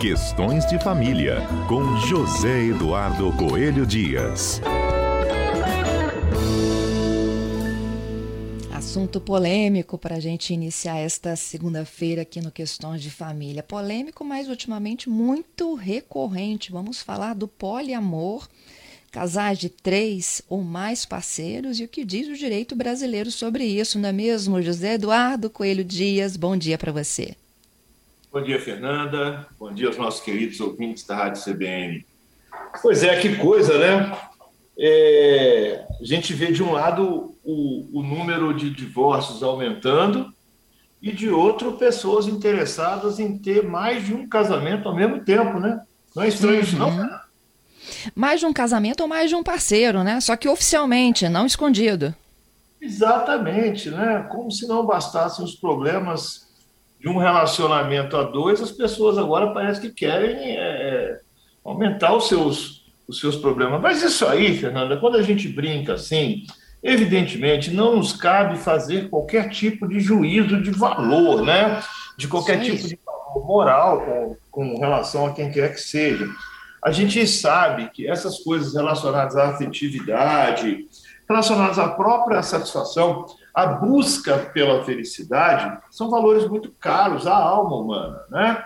Questões de Família, com José Eduardo Coelho Dias. Assunto polêmico para a gente iniciar esta segunda-feira aqui no Questões de Família. Polêmico, mas ultimamente muito recorrente. Vamos falar do poliamor, casais de três ou mais parceiros e o que diz o direito brasileiro sobre isso, não é mesmo? José Eduardo Coelho Dias, bom dia para você. Bom dia, Fernanda. Bom dia aos nossos queridos ouvintes da Rádio CBN. Pois é, que coisa, né? É, a gente vê de um lado o, o, número de divórcios aumentando e de outro pessoas interessadas em ter mais de um casamento ao mesmo tempo, né? Não é estranho isso, não? Uhum. Mais de um casamento ou mais de um parceiro, né? Só que oficialmente, não escondido. Exatamente, né? Como se não bastassem os problemas de um relacionamento a dois, as pessoas agora parece que querem é, aumentar os seus, os seus problemas. Mas isso aí, Fernanda, quando a gente brinca assim, evidentemente não nos cabe fazer qualquer tipo de juízo de valor, né? De qualquer Sim. tipo de valor moral com, com relação a quem quer que seja. A gente sabe que essas coisas relacionadas à afetividade, relacionadas à própria satisfação, a busca pela felicidade são valores muito caros à alma humana, né?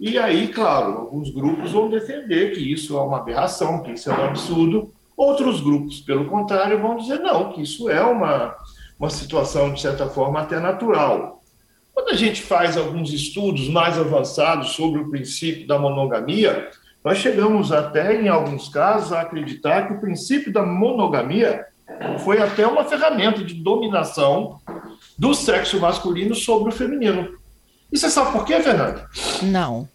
E aí, claro, alguns grupos vão defender que isso é uma aberração, que isso é um absurdo. Outros grupos, pelo contrário, vão dizer não, que isso é uma, uma situação, de certa forma, até natural. Quando a gente faz alguns estudos mais avançados sobre o princípio da monogamia, nós chegamos até, em alguns casos, a acreditar que o princípio da monogamia foi até uma ferramenta de dominação do sexo masculino sobre o feminino. E você sabe por quê, Fernanda? Não.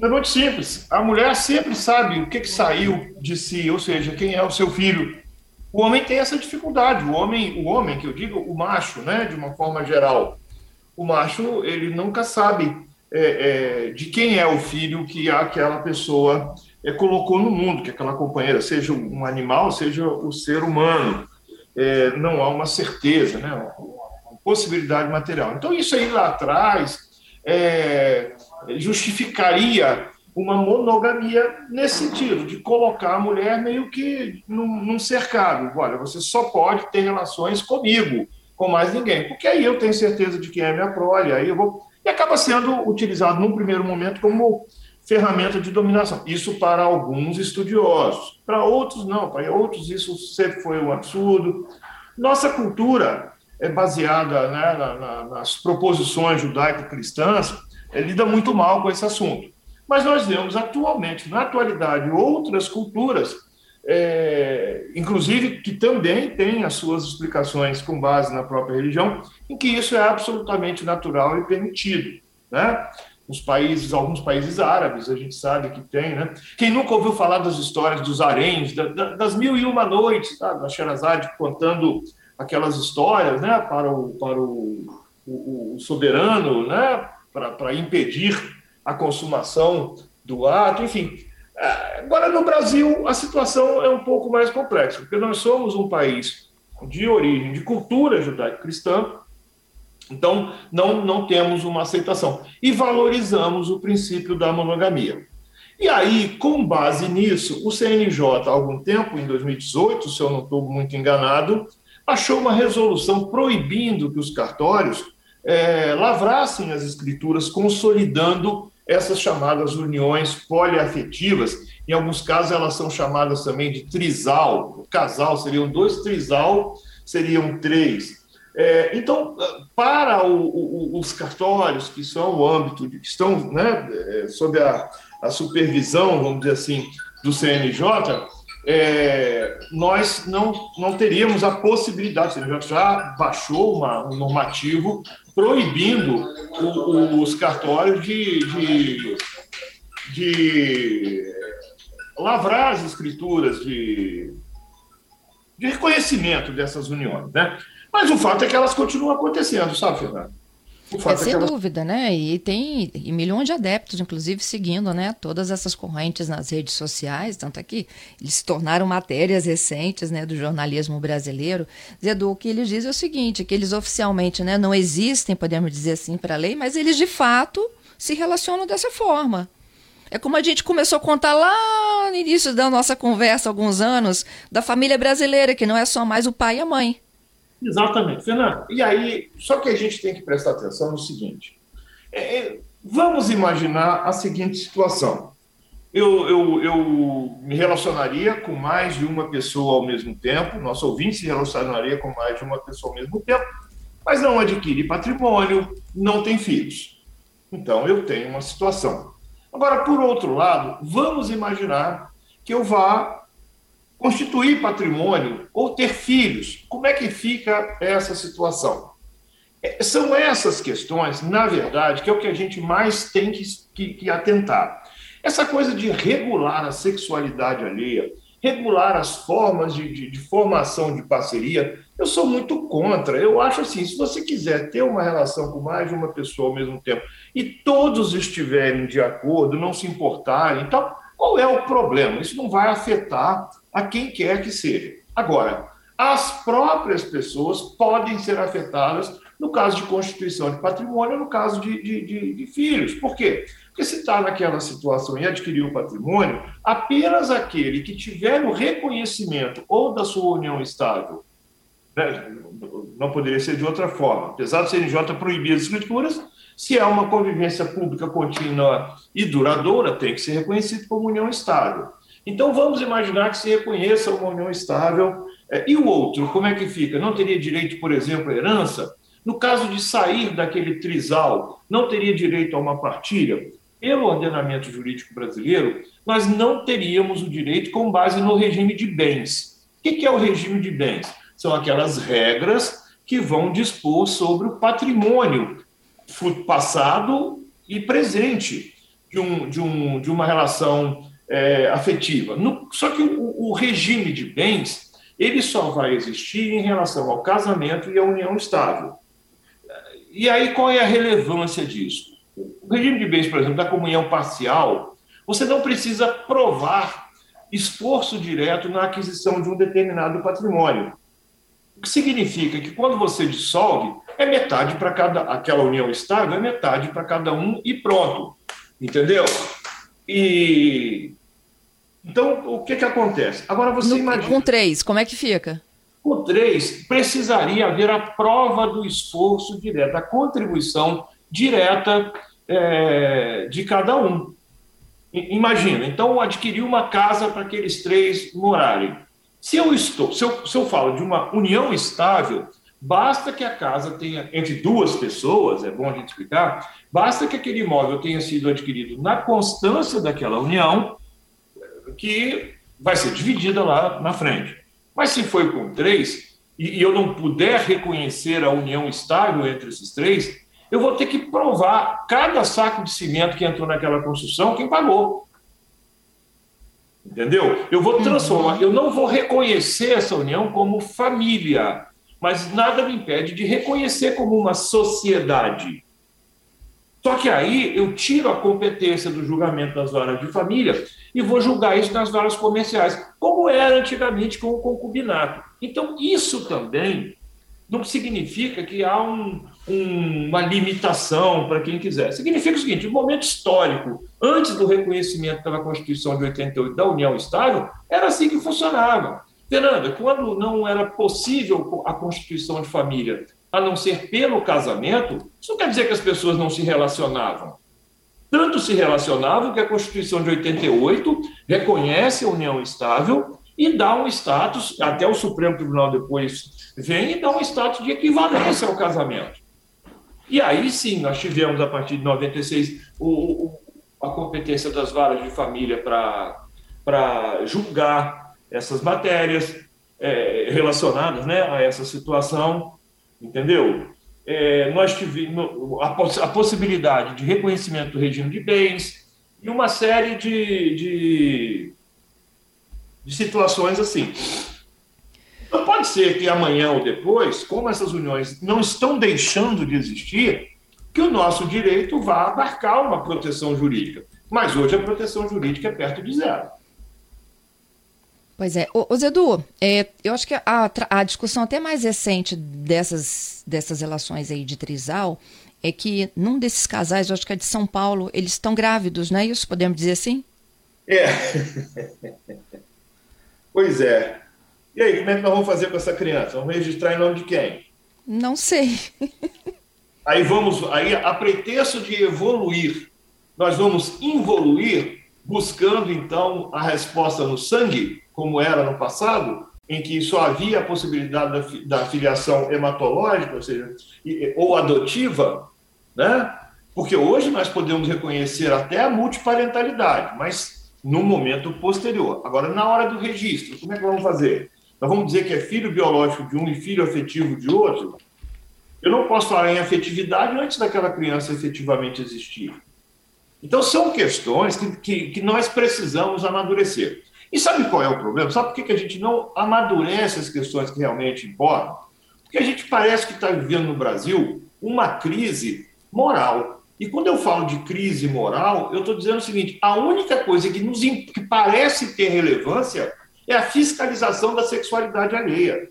É muito simples. A mulher sempre sabe o que, que saiu de si, ou seja, quem é o seu filho. O homem tem essa dificuldade. O homem, o homem que eu digo, o macho, né, de uma forma geral, o macho ele nunca sabe é, é, de quem é o filho que aquela pessoa é, colocou no mundo, que aquela companheira, seja um animal, seja o ser humano. É, não há uma certeza, né? uma, possibilidade material. Então, isso aí lá atrás é, justificaria uma monogamia nesse sentido, de colocar a mulher meio que num, num, cercado. Olha, você só pode ter relações comigo, com mais ninguém, porque aí eu tenho certeza de quem é minha prole, aí eu vou. E acaba sendo utilizado num primeiro momento como ferramenta de dominação. Isso para alguns estudiosos. Para outros, não. Para outros, isso sempre foi um absurdo. Nossa cultura é baseada né, na, na, nas proposições judaico-cristãs, é, lida muito mal com esse assunto. Mas nós vemos atualmente, na atualidade, outras culturas, é, inclusive que também têm as suas explicações com base na própria religião, em que isso é absolutamente natural e permitido. Né? Os países, alguns países árabes, a gente sabe que tem, né? Quem nunca ouviu falar das histórias dos haréns, da, da, das mil e uma noites, tá? da Sherazade contando aquelas histórias, né? Para o, para o, o, o soberano, né? Para, para impedir a consumação do ato, enfim. É, agora, no Brasil, a situação é um pouco mais complexa, porque nós somos um país de origem, de cultura judaico-cristã, então, não, não temos uma aceitação. E valorizamos o princípio da monogamia. E aí, com base nisso, o CNJ, há algum tempo, em 2018, se eu não estou muito enganado, achou uma resolução proibindo que os cartórios é, lavrassem as escrituras, consolidando essas chamadas uniões poliafetivas. Em alguns casos, elas são chamadas também de trisal. Casal seriam dois, trisal seriam três. É, então, para o, o, os cartórios, que são o âmbito, de, que estão né, é, sob a, a, supervisão, vamos dizer assim, do CNJ, é, nós não, não teríamos a possibilidade, o CNJ já baixou uma, um normativo proibindo o, os cartórios de, de, de lavrar as escrituras de, de reconhecimento dessas uniões, né? Mas o fato é que elas continuam acontecendo, sabe, Fernando? É, é sem elas... dúvida, né? E tem e milhões de adeptos, inclusive, seguindo né, todas essas correntes nas redes sociais, tanto é que eles se tornaram matérias recentes né, do jornalismo brasileiro. Zedu, o que eles dizem é o seguinte, que eles oficialmente né, não existem, podemos dizer assim, para a lei, mas eles de fato se relacionam dessa forma. É como a gente começou a contar lá no início da nossa conversa, alguns anos, da família brasileira, que não é só mais o pai e a mãe. Exatamente, Fernando. E aí, só que a gente tem que prestar atenção no seguinte: é, é vamos imaginar a seguinte situação. Eu, eu, eu me relacionaria com mais de uma pessoa ao mesmo tempo, nosso ouvinte se relacionaria com mais de uma pessoa ao mesmo tempo, mas não adquire patrimônio, não tem filhos. Então, eu tenho uma situação. Agora, por outro lado, vamos imaginar que eu vá constituir patrimônio ou ter filhos. Como é que fica essa situação? É, são essas questões, na verdade, que é o que a gente mais tem que, que, que atentar. Essa coisa de regular a sexualidade alheia, regular as formas de, de, de, formação de parceria, eu sou muito contra. Eu acho assim: se você quiser ter uma relação com mais de uma pessoa ao mesmo tempo e todos estiverem de acordo, não se importarem, então, qual é o problema? Isso não vai afetar a quem quer que seja. Agora, as próprias pessoas podem ser afetadas no caso de constituição de patrimônio, no caso de, de, de, de filhos. Por quê? Porque se está naquela situação e adquiriu o patrimônio, apenas aquele que tiver o reconhecimento ou da sua união estável, né, não poderia ser de outra forma, apesar do CNJ proibir as escrituras, se é uma convivência pública contínua e duradoura, tem que ser reconhecido como união estável. Então vamos imaginar que se reconheça uma união estável. É, e o outro, como é que fica? Não teria direito, por exemplo, à herança? No caso de sair daquele trisal, não teria direito a uma partilha? Pelo ordenamento jurídico brasileiro, nós não teríamos o direito com base no regime de bens. O que é o regime de bens? São aquelas regras que vão dispor sobre o patrimônio passado e presente de, um, de, um, de uma relação é, afetiva. No, só que o, o, regime de bens ele só vai existir em relação ao casamento e à união estável. E aí qual é a relevância disso? O regime de bens, por exemplo, da comunhão parcial, você não precisa provar esforço direto na aquisição de um determinado patrimônio. O que significa que quando você dissolve, é metade para cada. Aquela união estável é metade para cada um e pronto. Entendeu? E. Então, o que, que acontece? Agora você no, imagina. Com três, como é que fica? Com três, precisaria haver a prova do esforço direto, a contribuição direta é, de cada um. Imagina, então adquirir uma casa para aqueles três morarem. Se eu estou, se eu, se eu falo de uma união estável, basta que a casa tenha entre duas pessoas, é bom a gente explicar, basta que aquele imóvel tenha sido adquirido na constância daquela união, que vai ser dividida lá na frente. Mas se foi com três e eu não puder reconhecer a união estável entre esses três, eu vou ter que provar cada saco de cimento que entrou naquela construção quem pagou. Entendeu? Eu vou transformar, eu não vou reconhecer essa união como família, mas nada me impede de reconhecer como uma sociedade. Só que aí eu tiro a competência do julgamento das varas de família e vou julgar isso nas varas comerciais, como era antigamente com o concubinato. Então, isso também não significa que há um, um, uma limitação para quem quiser. Significa o seguinte: o momento histórico, antes do reconhecimento pela Constituição de 88 da União Estável, era assim que funcionava. Fernanda, quando não era possível a constituição de família, a não ser pelo casamento, isso não quer dizer que as pessoas não se relacionavam. Tanto se relacionavam que a Constituição de 88 reconhece a união estável e dá um status, até o Supremo Tribunal depois vem e dá um status de equivalência ao casamento. E aí sim, nós tivemos, a partir de 96, o, o, a competência das varas de família para julgar essas matérias é, relacionadas né, a essa situação, entendeu? É, nós tivemos a, poss a, possibilidade de reconhecimento do regime de bens e uma série de, de de situações assim. Então, pode ser que amanhã ou depois, como essas uniões não estão deixando de existir, que o nosso direito vá abarcar uma proteção jurídica. Mas hoje a proteção jurídica é perto de zero. Pois é. Ô, ô Zedu, é, eu acho que a, a discussão até mais recente dessas, dessas relações aí de trisal é que num desses casais, eu acho que é de São Paulo, eles estão grávidos, não é isso? Podemos dizer assim? É. pois é. E aí, como é que nós vamos fazer com essa criança? Vamos registrar em nome de quem? Não sei. aí vamos, aí a pretexto de evoluir, nós vamos involuir buscando então a resposta no sangue, como era no passado, em que só havia a possibilidade da, da filiação hematológica, ou seja, ou adotiva, né? Porque hoje nós podemos reconhecer até a multiparentalidade, mas no momento posterior. Agora, na hora do registro, como é que vamos fazer? Nós vamos dizer que é filho biológico de um e filho afetivo de outro? Eu não posso falar em afetividade antes daquela criança efetivamente existir. Então, são questões que, que, que nós precisamos amadurecer. E sabe qual é o problema? Sabe por que, que a gente não amadurece as questões que realmente importam? Porque a gente parece que está vivendo no Brasil uma crise moral. E quando eu falo de crise moral, eu estou dizendo o seguinte: a única coisa que, nos, que parece ter relevância é a fiscalização da sexualidade alheia.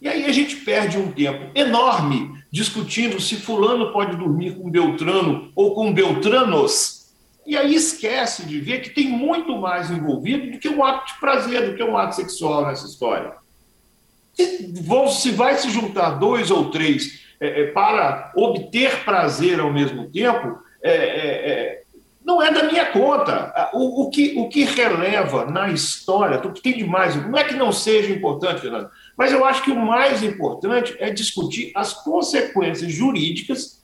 E aí a gente perde um tempo enorme discutindo se fulano pode dormir com Beltrano ou com Beltranos, e aí esquece de ver que tem muito mais envolvido do que um ato de prazer, do que um ato sexual nessa história. Se, vão, se vai se juntar dois ou três é, é, para obter prazer ao mesmo tempo, é, é, é não é da minha conta. O, o, que, o que releva na história, o que tem de mais, não é que não seja importante, Fernando, mas eu acho que o mais importante é discutir as consequências jurídicas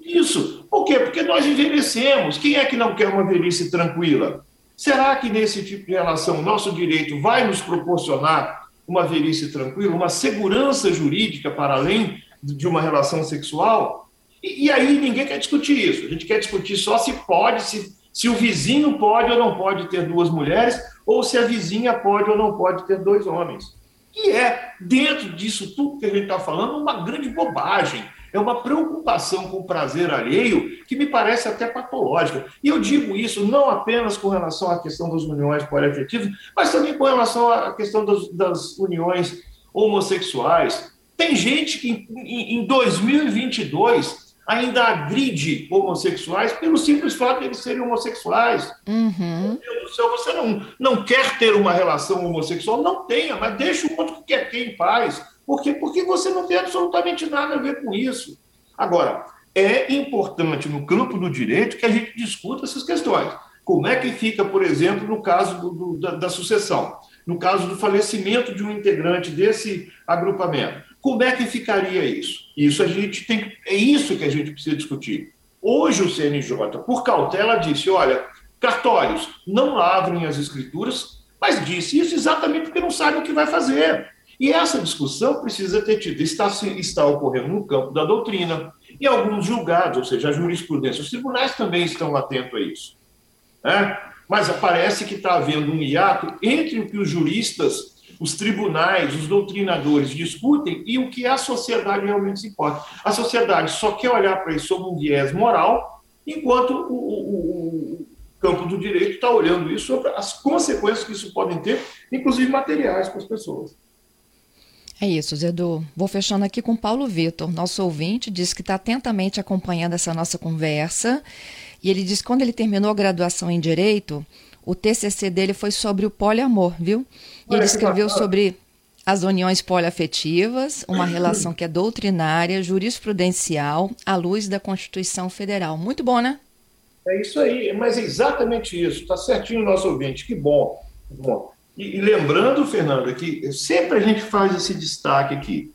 disso. Por quê? Porque nós envelhecemos. Quem é que não quer uma velhice tranquila? Será que nesse tipo de relação nosso direito vai nos proporcionar uma velhice tranquila, uma segurança jurídica para além de uma relação sexual? E, e, aí ninguém quer discutir isso. A gente quer discutir só se pode, se, se o vizinho pode ou não pode ter duas mulheres, ou se a vizinha pode ou não pode ter dois homens. E é, dentro disso tudo que a gente está falando, uma grande bobagem. É uma preocupação com o prazer alheio que me parece até patológica. E eu digo isso não apenas com relação à questão das uniões poliafetivas, mas também com relação à questão das, das uniões homossexuais. Tem gente que em, em 2022 ainda agride homossexuais pelo simples fato de eles serem homossexuais. Uhum. Meu Deus do céu, você não, não quer ter uma relação homossexual? Não tenha, mas deixa o outro que quer ter em paz. Por quê? Porque você não tem absolutamente nada a ver com isso. Agora, é importante no campo do direito que a gente discuta essas questões. Como é que fica, por exemplo, no caso do, do, da, da sucessão, no caso do falecimento de um integrante desse agrupamento? Como é que ficaria isso? Isso a gente tem, é isso que a gente precisa discutir. Hoje o CNJ, por cautela, disse: olha, cartórios, não lavrem as escrituras, mas disse isso exatamente porque não sabe o que vai fazer. E essa discussão precisa ter tido, está, está ocorrendo no campo da doutrina, em alguns julgados, ou seja, a jurisprudência. Os tribunais também estão atentos a isso. Né? Mas parece que está havendo um hiato entre o que os juristas os tribunais, os doutrinadores discutem e o que a sociedade realmente se importa. A sociedade só quer olhar para isso sob um viés moral, enquanto o, o, o campo do direito está olhando isso sobre as consequências que isso podem ter, inclusive materiais para as pessoas. É isso, Zedu. Vou fechando aqui com Paulo Vitor, nosso ouvinte, diz que está atentamente acompanhando essa nossa conversa. E ele diz que quando ele terminou a graduação em Direito, o TCC dele foi sobre o poliamor, viu? E ele escreveu sobre as uniões poliafetivas, uma relação que é doutrinária, jurisprudencial, à luz da Constituição Federal. Muito bom, né? É isso aí, mas é exatamente isso. Está certinho o nosso ouvinte, que bom. bom. E, e, lembrando, Fernanda, que sempre a gente faz esse destaque aqui.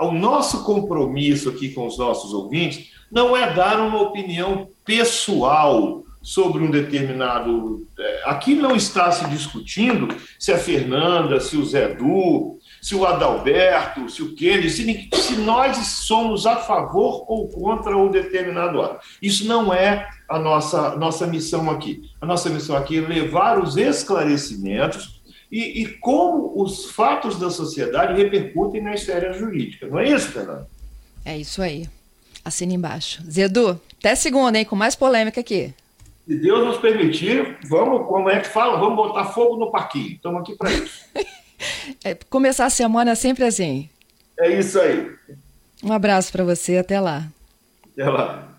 o nosso compromisso aqui com os nossos ouvintes não é dar uma opinião pessoal sobre um determinado. É, aqui não está se discutindo se a Fernanda, se o Zé Du, se o Adalberto, se o Kennedy, se, se nós somos a favor ou contra o determinado ato. Isso não é a nossa, nossa missão aqui. A nossa missão aqui é levar os esclarecimentos e, e como os fatos da sociedade repercutem na esfera jurídica. Não é isso, Fernanda? É isso aí. Assina embaixo. Zedu, até segunda, hein? Com mais polêmica aqui. Se Deus nos permitir, vamos, como é que fala, vamos botar fogo no parquinho. Estamos aqui para isso. é, começar a semana sempre assim. É isso aí. Um abraço para você, até lá. Até lá.